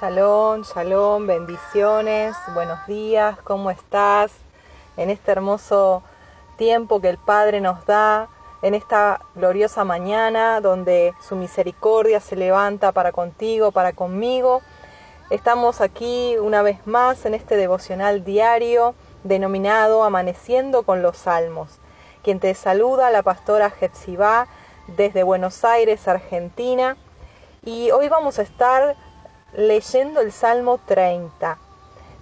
Shalom, shalom, bendiciones, buenos días, ¿cómo estás? En este hermoso tiempo que el Padre nos da, en esta gloriosa mañana donde su misericordia se levanta para contigo, para conmigo. Estamos aquí una vez más en este devocional diario denominado Amaneciendo con los Salmos. Quien te saluda, la pastora Jepsibá, desde Buenos Aires, Argentina. Y hoy vamos a estar leyendo el Salmo 30.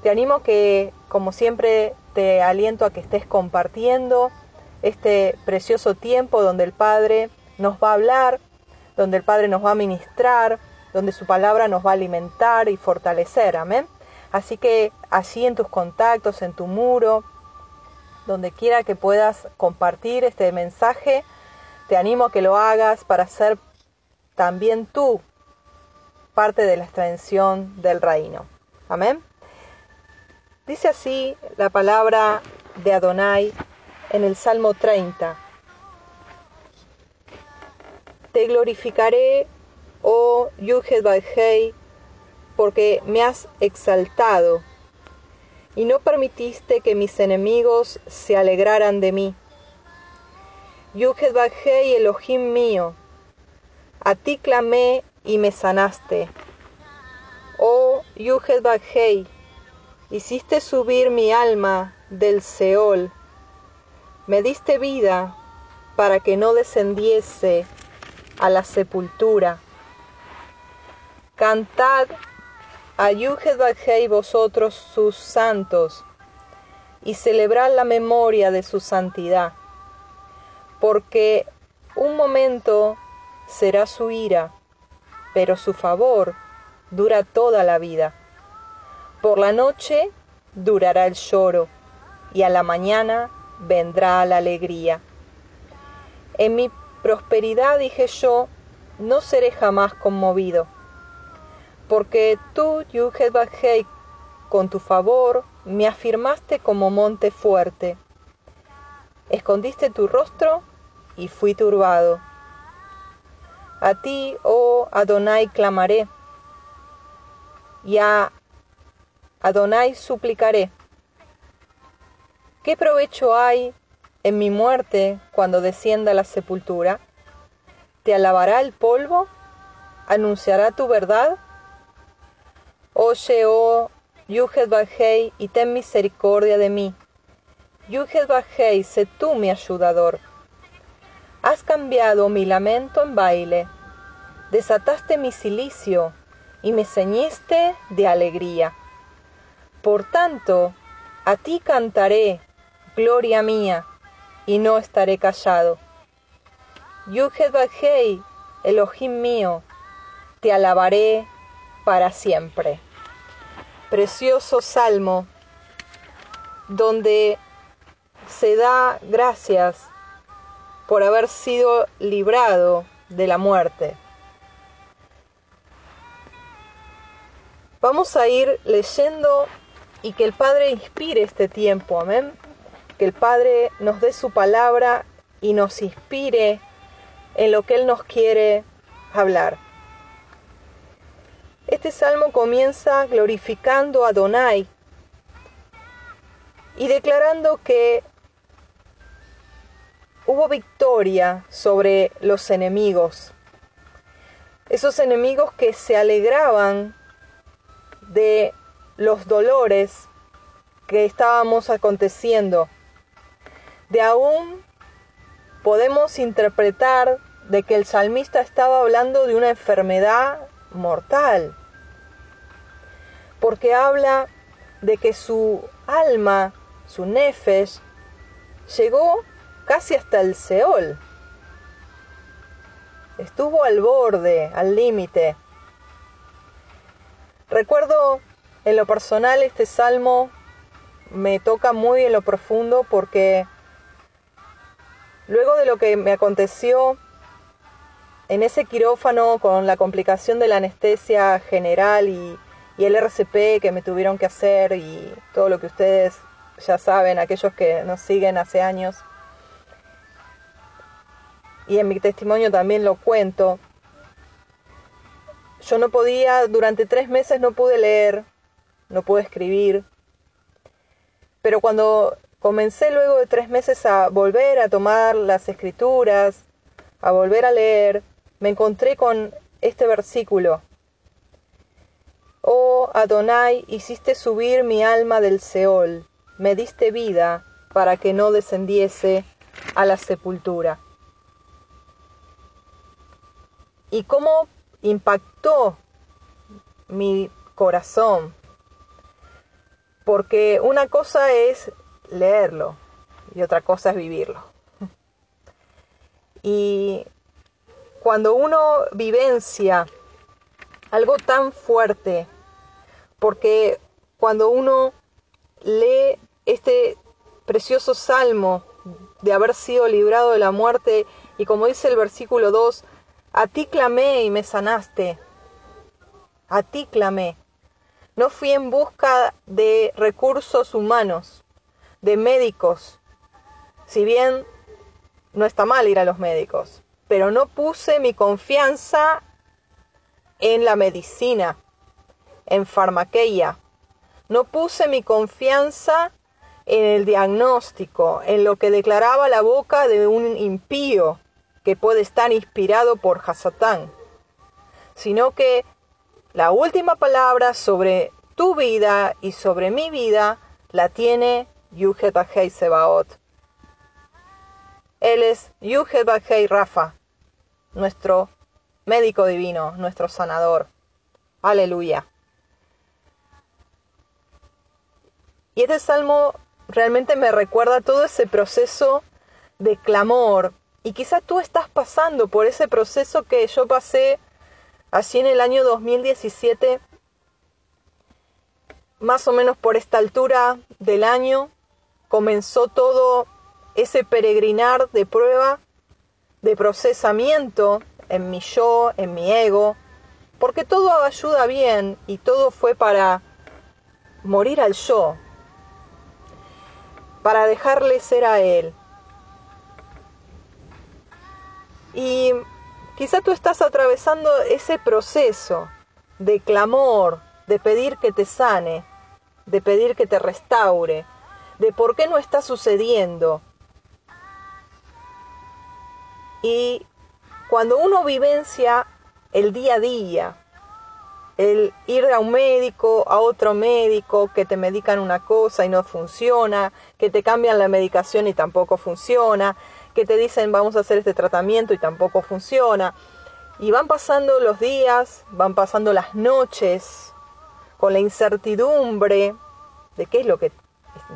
Te animo que, como siempre, te aliento a que estés compartiendo este precioso tiempo donde el Padre nos va a hablar, donde el Padre nos va a ministrar, donde su palabra nos va a alimentar y fortalecer. Amén. Así que allí en tus contactos, en tu muro, donde quiera que puedas compartir este mensaje, te animo a que lo hagas para ser también tú parte de la extensión del reino. Amén. Dice así la palabra de Adonai en el Salmo 30. Te glorificaré, oh Yuhed porque me has exaltado y no permitiste que mis enemigos se alegraran de mí. Yuhed Elohim mío, a ti clamé y me sanaste. Oh Yuhed hiciste subir mi alma del Seol, me diste vida para que no descendiese a la sepultura. Cantad a Yuhed vosotros sus santos, y celebrad la memoria de su santidad, porque un momento será su ira, pero su favor dura toda la vida. Por la noche durará el lloro, y a la mañana vendrá la alegría. En mi prosperidad dije yo, no seré jamás conmovido, porque tú, Yuhed con tu favor me afirmaste como monte fuerte. Escondiste tu rostro y fui turbado. A ti, oh Adonai, clamaré, y a Adonai suplicaré. ¿Qué provecho hay en mi muerte cuando descienda a la sepultura? ¿Te alabará el polvo? ¿Anunciará tu verdad? Oye, oh Yuhed y ten misericordia de mí. Yuhed Bajei, sé tú mi ayudador. Has cambiado mi lamento en baile, desataste mi cilicio y me ceñiste de alegría. Por tanto, a ti cantaré, gloria mía, y no estaré callado. Yuhed Bajei, Elohim mío, te alabaré para siempre. Precioso salmo donde se da gracias por haber sido librado de la muerte. Vamos a ir leyendo y que el Padre inspire este tiempo, amén. Que el Padre nos dé su palabra y nos inspire en lo que Él nos quiere hablar. Este salmo comienza glorificando a Donai y declarando que hubo victoria sobre los enemigos. Esos enemigos que se alegraban de los dolores que estábamos aconteciendo. De aún podemos interpretar de que el salmista estaba hablando de una enfermedad mortal, porque habla de que su alma, su nefesh, llegó casi hasta el Seol. Estuvo al borde, al límite. Recuerdo en lo personal este salmo me toca muy en lo profundo porque luego de lo que me aconteció en ese quirófano con la complicación de la anestesia general y, y el RCP que me tuvieron que hacer y todo lo que ustedes ya saben, aquellos que nos siguen hace años, y en mi testimonio también lo cuento, yo no podía, durante tres meses no pude leer, no pude escribir, pero cuando comencé luego de tres meses a volver a tomar las escrituras, a volver a leer, me encontré con este versículo. Oh Adonai, hiciste subir mi alma del Seol, me diste vida para que no descendiese a la sepultura. Y cómo impactó mi corazón, porque una cosa es leerlo y otra cosa es vivirlo. Y cuando uno vivencia algo tan fuerte, porque cuando uno lee este precioso salmo de haber sido librado de la muerte, y como dice el versículo 2, a ti clamé y me sanaste, a ti clamé. No fui en busca de recursos humanos, de médicos, si bien no está mal ir a los médicos, pero no puse mi confianza en la medicina, en farmaqueia. No puse mi confianza en el diagnóstico, en lo que declaraba la boca de un impío que puede estar inspirado por Hasatán, sino que la última palabra sobre tu vida y sobre mi vida la tiene Yuhet Sebaot. Él es Yuhet Rafa, nuestro médico divino, nuestro sanador. Aleluya. Y este salmo realmente me recuerda todo ese proceso de clamor. Y quizás tú estás pasando por ese proceso que yo pasé así en el año 2017, más o menos por esta altura del año, comenzó todo ese peregrinar de prueba, de procesamiento en mi yo, en mi ego, porque todo ayuda bien y todo fue para morir al yo, para dejarle ser a él. Y quizá tú estás atravesando ese proceso de clamor, de pedir que te sane, de pedir que te restaure, de por qué no está sucediendo. Y cuando uno vivencia el día a día, el ir a un médico, a otro médico, que te medican una cosa y no funciona, que te cambian la medicación y tampoco funciona, que te dicen vamos a hacer este tratamiento y tampoco funciona. Y van pasando los días, van pasando las noches, con la incertidumbre de qué es lo que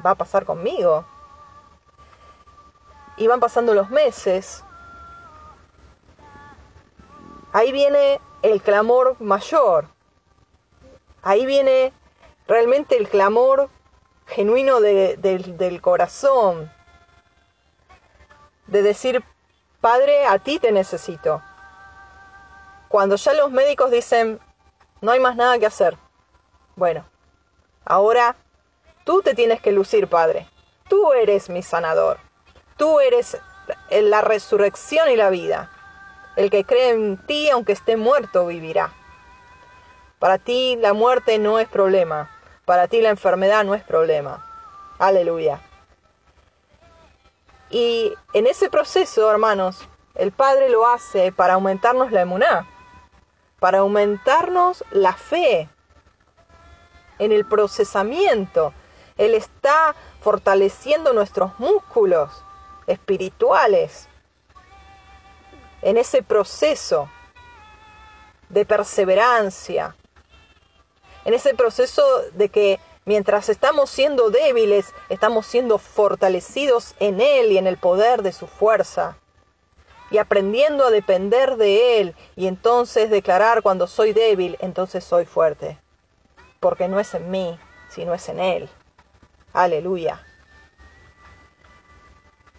va a pasar conmigo. Y van pasando los meses. Ahí viene el clamor mayor. Ahí viene realmente el clamor genuino del corazón. De decir, Padre, a ti te necesito. Cuando ya los médicos dicen, no hay más nada que hacer. Bueno, ahora Tú te tienes que lucir, Padre. Tú eres mi sanador. Tú eres la resurrección y la vida. El que cree en ti, aunque esté muerto, vivirá. Para ti la muerte no es problema. Para ti la enfermedad no es problema. Aleluya. Y en ese proceso, hermanos, el Padre lo hace para aumentarnos la emuná, para aumentarnos la fe en el procesamiento. Él está fortaleciendo nuestros músculos espirituales en ese proceso de perseverancia, en ese proceso de que mientras estamos siendo débiles, estamos siendo fortalecidos en Él y en el poder de su fuerza, y aprendiendo a depender de Él, y entonces declarar cuando soy débil, entonces soy fuerte, porque no es en mí, sino es en Él. Aleluya.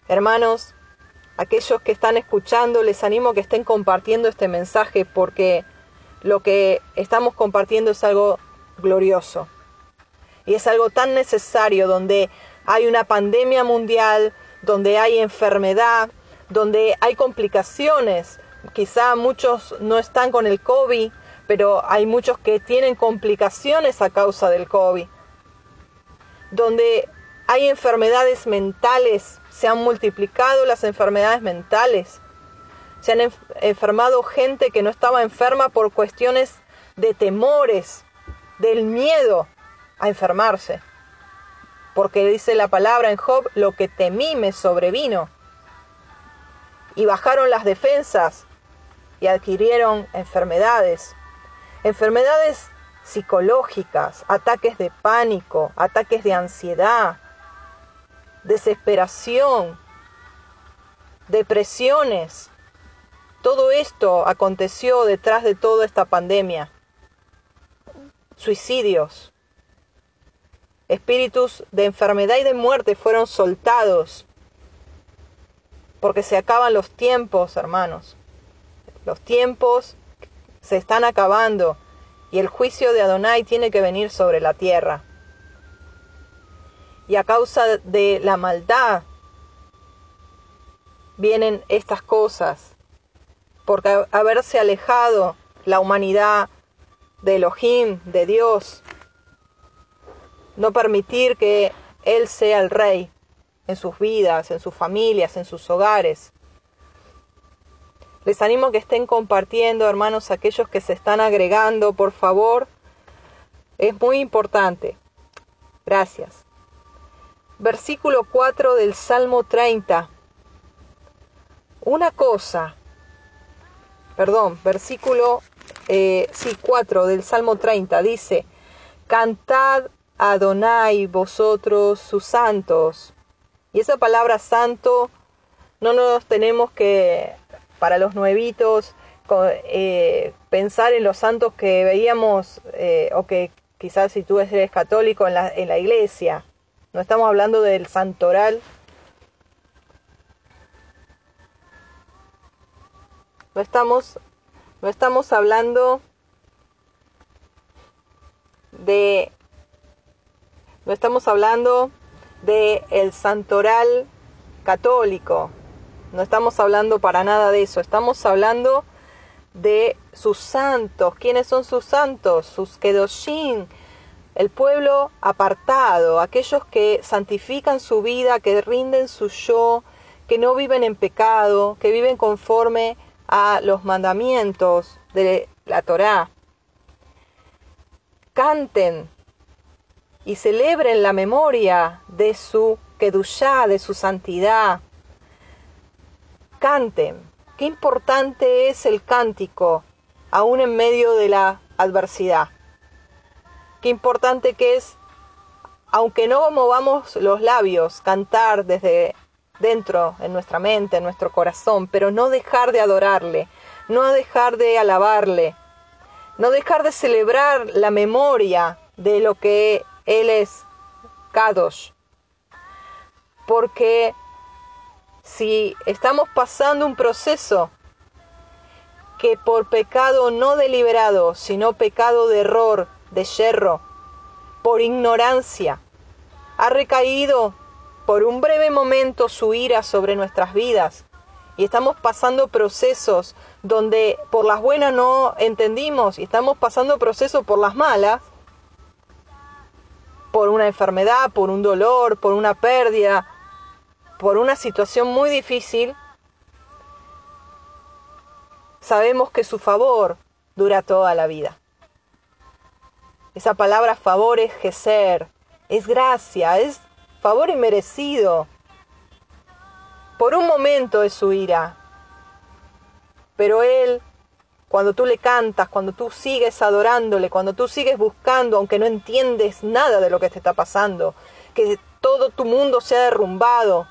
Hermanos, aquellos que están escuchando, les animo que estén compartiendo este mensaje porque lo que estamos compartiendo es algo glorioso. Y es algo tan necesario donde hay una pandemia mundial, donde hay enfermedad, donde hay complicaciones. Quizá muchos no están con el COVID, pero hay muchos que tienen complicaciones a causa del COVID, donde hay enfermedades mentales, se han multiplicado las enfermedades mentales, se han enfermado gente que no estaba enferma por cuestiones de temores, del miedo a enfermarse. Porque dice la palabra en Job, lo que temí me sobrevino. Y bajaron las defensas y adquirieron enfermedades. Enfermedades psicológicas, ataques de pánico, ataques de ansiedad, desesperación, depresiones, todo esto aconteció detrás de toda esta pandemia. Suicidios. Espíritus de enfermedad y de muerte fueron soltados. Porque se acaban los tiempos, hermanos. Los tiempos se están acabando y el juicio de Adonai tiene que venir sobre la tierra. Y a causa de la maldad vienen estas cosas porque haberse alejado la humanidad de Elohim, de Dios, no permitir que Él sea el rey en sus vidas, en sus familias, en sus hogares. Les animo que estén compartiendo, hermanos, aquellos que se están agregando, por favor. Es muy importante. Gracias. Versículo 4 del Salmo 30. Una cosa perdón, versículo eh, sí, 4 del Salmo 30 dice, Cantad Adonai vosotros sus santos. Y esa palabra santo no nos tenemos que, para los nuevitos, eh, pensar en los santos que veíamos eh, o que quizás si tú eres católico en la, en la iglesia. No estamos hablando del santoral No estamos, no estamos hablando de no estamos hablando de el santoral católico. No estamos hablando para nada de eso. Estamos hablando de sus santos. ¿Quiénes son sus santos? Sus kedoshim. El pueblo apartado, aquellos que santifican su vida, que rinden su yo, que no viven en pecado, que viven conforme a los mandamientos de la Torá. Canten y celebren la memoria de su kedushá, de su santidad. Canten. Qué importante es el cántico, aún en medio de la adversidad. Qué importante que es, aunque no movamos los labios, cantar desde dentro, en nuestra mente, en nuestro corazón, pero no dejar de adorarle, no dejar de alabarle, no dejar de celebrar la memoria de lo que Él es, Kadosh. Porque si estamos pasando un proceso que por pecado no deliberado, sino pecado de error, de yerro, por ignorancia, ha recaído por un breve momento su ira sobre nuestras vidas y estamos pasando procesos donde por las buenas no entendimos y estamos pasando procesos por las malas, por una enfermedad, por un dolor, por una pérdida, por una situación muy difícil, sabemos que su favor dura toda la vida. Esa palabra favor es geser, es gracia, es favor inmerecido. Por un momento es su ira, pero Él, cuando tú le cantas, cuando tú sigues adorándole, cuando tú sigues buscando, aunque no entiendes nada de lo que te está pasando, que todo tu mundo se ha derrumbado,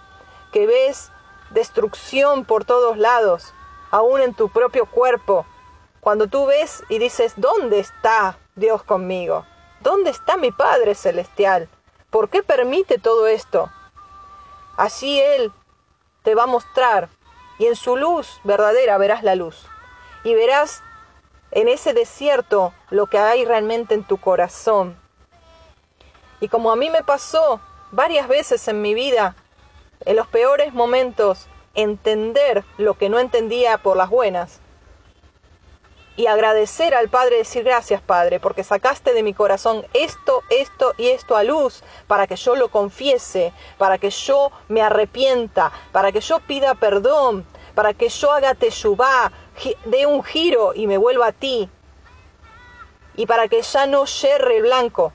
que ves destrucción por todos lados, aún en tu propio cuerpo, cuando tú ves y dices, ¿dónde está Dios conmigo? ¿Dónde está mi Padre Celestial? ¿Por qué permite todo esto? Así Él te va a mostrar y en su luz verdadera verás la luz y verás en ese desierto lo que hay realmente en tu corazón. Y como a mí me pasó varias veces en mi vida, en los peores momentos, entender lo que no entendía por las buenas. y agradecer al Padre, decir gracias Padre, porque sacaste de mi corazón esto, esto y esto a luz, para que yo lo confiese, para que yo me arrepienta, para que yo pida perdón, para que yo haga teshuvá, dé un giro y me vuelva a ti, y para que ya no yerre el blanco,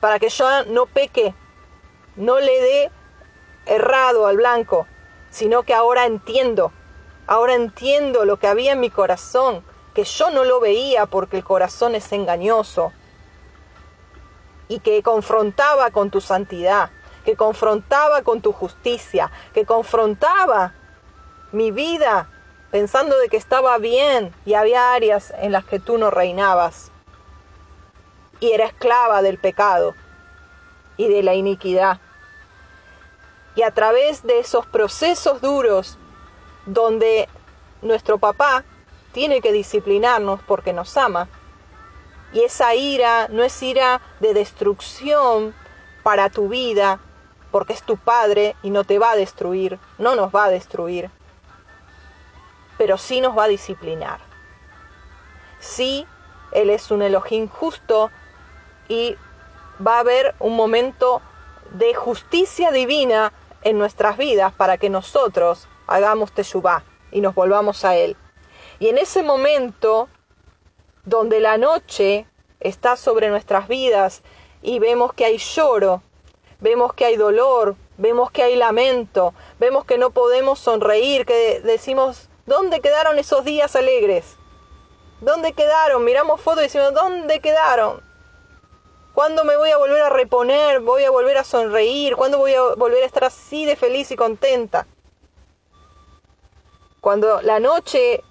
para que yo no peque, no le dé errado al blanco, sino que ahora entiendo, ahora entiendo lo que había en mi corazón, que yo no lo veía porque el corazón es engañoso, y que confrontaba con tu santidad, que confrontaba con tu justicia, que confrontaba mi vida pensando de que estaba bien y había áreas en las que tú no reinabas. Y era esclava del pecado y de la iniquidad. Y a través de esos procesos duros donde nuestro papá tiene que disciplinarnos porque nos ama, y esa ira no es ira de destrucción para tu vida, porque es tu padre y no te va a destruir, no nos va a destruir, pero sí nos va a disciplinar. Sí, Él es un Elohim justo y va a haber un momento de justicia divina en nuestras vidas para que nosotros hagamos teshuvah y nos volvamos a Él. Y en ese momento donde la noche está sobre nuestras vidas y vemos que hay lloro, vemos que hay dolor, vemos que hay lamento, vemos que no podemos sonreír, que decimos, ¿dónde quedaron esos días alegres? ¿Dónde quedaron? Miramos fotos y decimos, ¿dónde quedaron? ¿Cuándo me voy a volver a reponer? ¿Voy a volver a sonreír? ¿Cuándo voy a volver a estar así de feliz y contenta? Cuando la noche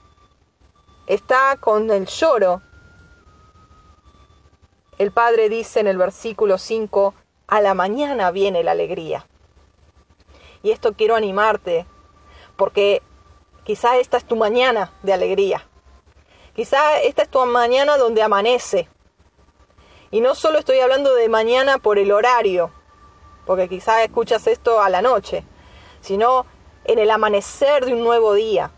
está con el lloro, el Padre dice en el versículo 5, a la mañana viene la alegría. Y esto quiero animarte, porque quizá esta es tu mañana de alegría. Quizá esta es tu mañana donde amanece, y no solo estoy hablando de mañana por el horario, porque quizás escuchas esto a la noche, sino en el amanecer de un nuevo día.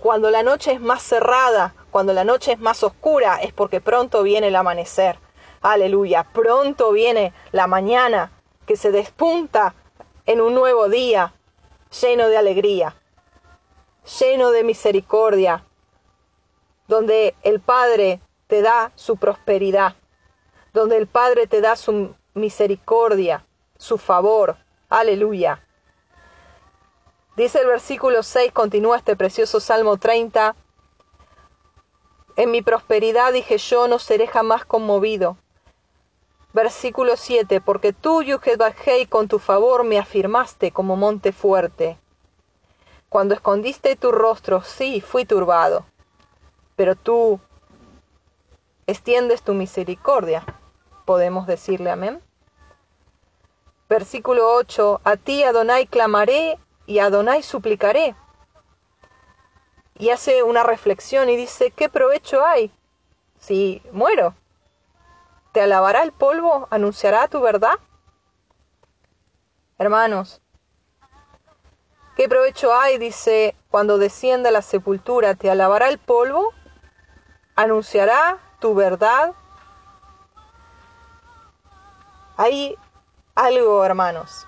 Cuando la noche es más cerrada, cuando la noche es más oscura, es porque pronto viene el amanecer. Aleluya, pronto viene la mañana que se despunta en un nuevo día, lleno de alegría, lleno de misericordia, donde el Padre te da su prosperidad donde el Padre te da su misericordia, su favor. Aleluya. Dice el versículo 6, continúa este precioso Salmo 30. En mi prosperidad dije yo, no seré jamás conmovido. Versículo 7, porque tú, Yuhedbajei, con tu favor me afirmaste como monte fuerte. Cuando escondiste tu rostro, sí, fui turbado, pero tú extiendes tu misericordia podemos decirle amén. Versículo 8, a ti Adonai clamaré y a Adonai suplicaré. Y hace una reflexión y dice, ¿qué provecho hay si muero? ¿Te alabará el polvo? ¿Anunciará tu verdad? Hermanos, ¿qué provecho hay? Dice, cuando descienda la sepultura, ¿te alabará el polvo? ¿Anunciará tu verdad? Hay algo, hermanos.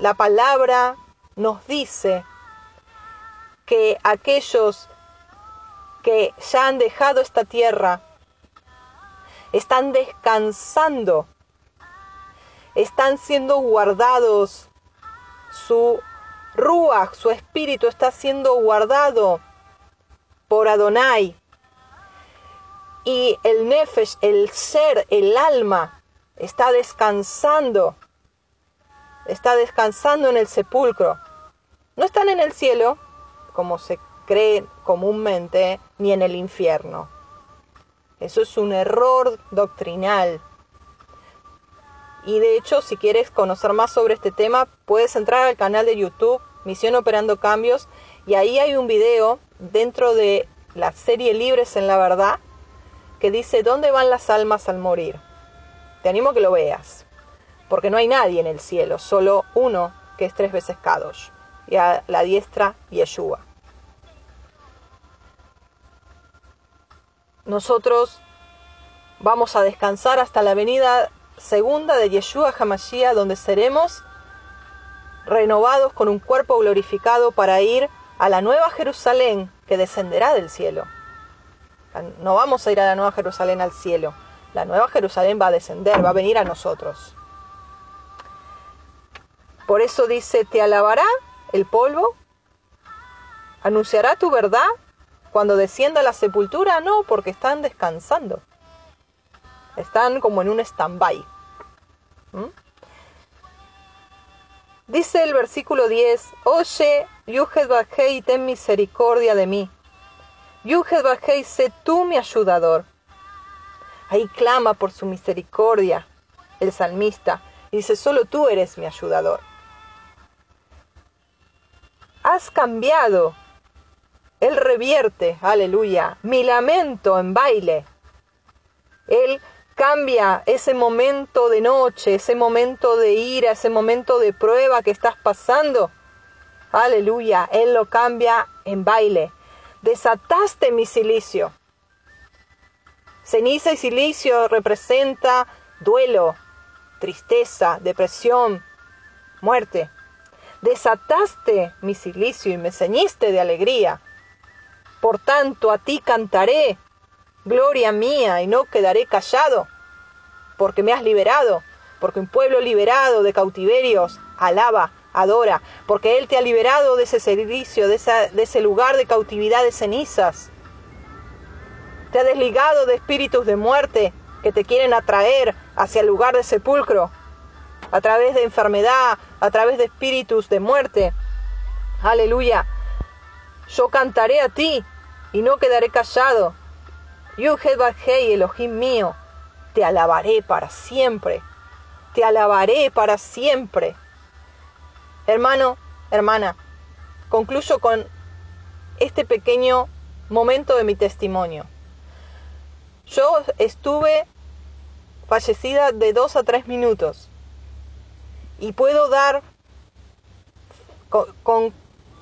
La palabra nos dice que aquellos que ya han dejado esta tierra están descansando, están siendo guardados, su ruach, su espíritu está siendo guardado por Adonai. Y el nefesh, el ser, el alma, está descansando, está descansando en el sepulcro. No están en el cielo, como se cree comúnmente, ni en el infierno. Eso es un error doctrinal. Y de hecho, si quieres conocer más sobre este tema, puedes entrar al canal de YouTube Misión Operando Cambios y ahí hay un video dentro de la serie Libres en la Verdad que dice ¿Dónde van las almas al morir? Te animo a que lo veas, porque no hay nadie en el cielo, solo uno que es tres veces Kadosh, y a la diestra Yeshua. nosotros vamos a descansar hasta la venida segunda de Yeshua Hamashiach, donde seremos renovados con un cuerpo glorificado para ir a la nueva Jerusalén que descenderá del cielo. No vamos a ir a la nueva Jerusalén al cielo. La nueva Jerusalén va a descender, va a venir a nosotros. Por eso dice, te alabará el polvo, anunciará tu verdad cuando descienda a la sepultura. No, porque están descansando. Están como en un stand-by. ¿Mm? Dice el versículo 10, Oye, Yuhed Bajei, ten misericordia de mí. Yuhed Bajei, sé tú mi ayudador. Ahí clama por su misericordia el salmista y dice, solo tú eres mi ayudador. Has cambiado. Él revierte, aleluya, mi lamento en baile. Él Cambia ese momento de noche, ese momento de ira, ese momento de prueba que estás pasando. Aleluya, Él lo cambia en baile. Desataste mi silicio. Ceniza y silicio representa duelo, tristeza, depresión, muerte. Desataste mi silicio y me ceñiste de alegría. Por tanto, a ti cantaré gloria mía, y no quedaré callado, porque me has liberado, porque un pueblo liberado de cautiverios alaba, adora, porque Él te ha liberado de ese servicio, de, ese lugar de cautividad de cenizas. Te ha desligado de espíritus de muerte que te quieren atraer hacia el lugar de sepulcro, a través de enfermedad, a través de espíritus de muerte. Aleluya. Yo cantaré a ti y no quedaré callado, Yuhedbahei, Elohim mío, te alabaré para siempre. Te alabaré para siempre. Hermano, hermana, concluyo con este pequeño momento de mi testimonio. Yo estuve fallecida de dos a tres minutos y puedo dar con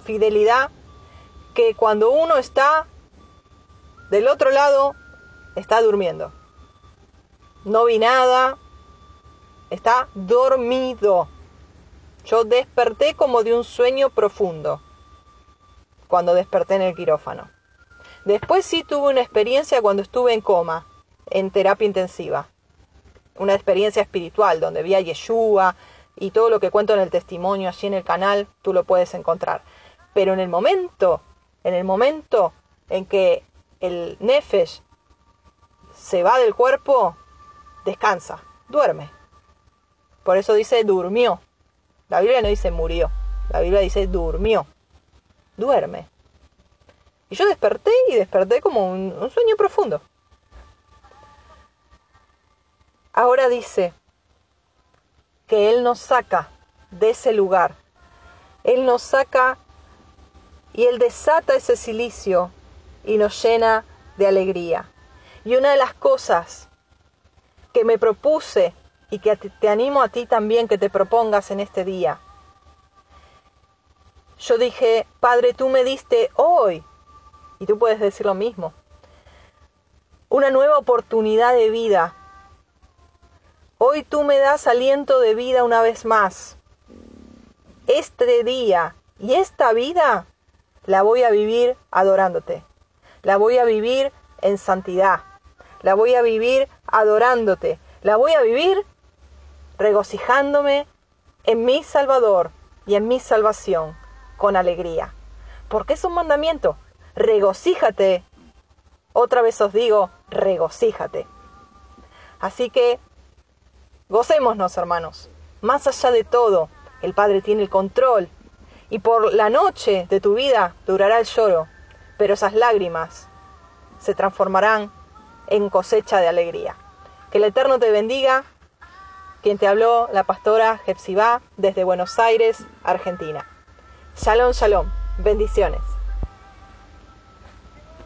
fidelidad que cuando uno está del otro lado está durmiendo. No vi nada, está dormido. Yo desperté como de un sueño profundo cuando desperté en el quirófano. Después sí tuve una experiencia cuando estuve en coma, en terapia intensiva. Una experiencia espiritual donde vi a Yeshua y todo lo que cuento en el testimonio allí en el canal, tú lo puedes encontrar. Pero en el momento, en el momento en que el Nefesh se va del cuerpo, descansa, duerme. Por eso dice durmió. La Biblia no dice murió, la Biblia dice durmió, duerme. Y yo desperté y desperté como un, sueño profundo. Ahora dice que Él nos saca de ese lugar. Él nos saca y Él desata ese silicio y nos llena de alegría. Y una de las cosas que me propuse y que te animo a ti también que te propongas en este día. Yo dije, Padre, tú me diste hoy, y tú puedes decir lo mismo, una nueva oportunidad de vida. Hoy tú me das aliento de vida una vez más. Este día y esta vida la voy a vivir adorándote. La voy a vivir en santidad la voy a vivir adorándote, la voy a vivir regocijándome en mi Salvador y en mi salvación con alegría. Porque es un mandamiento. Regocíjate. Otra vez os digo, regocíjate. Así que gocémonos, hermanos. Más allá de todo, el Padre tiene el control. Y por la noche de tu vida durará el lloro, pero esas lágrimas se transformarán en cosecha de alegría. Que el Eterno te bendiga. Quien te habló, la pastora Jepsibá, desde Buenos Aires, Argentina. Shalom, shalom. Bendiciones.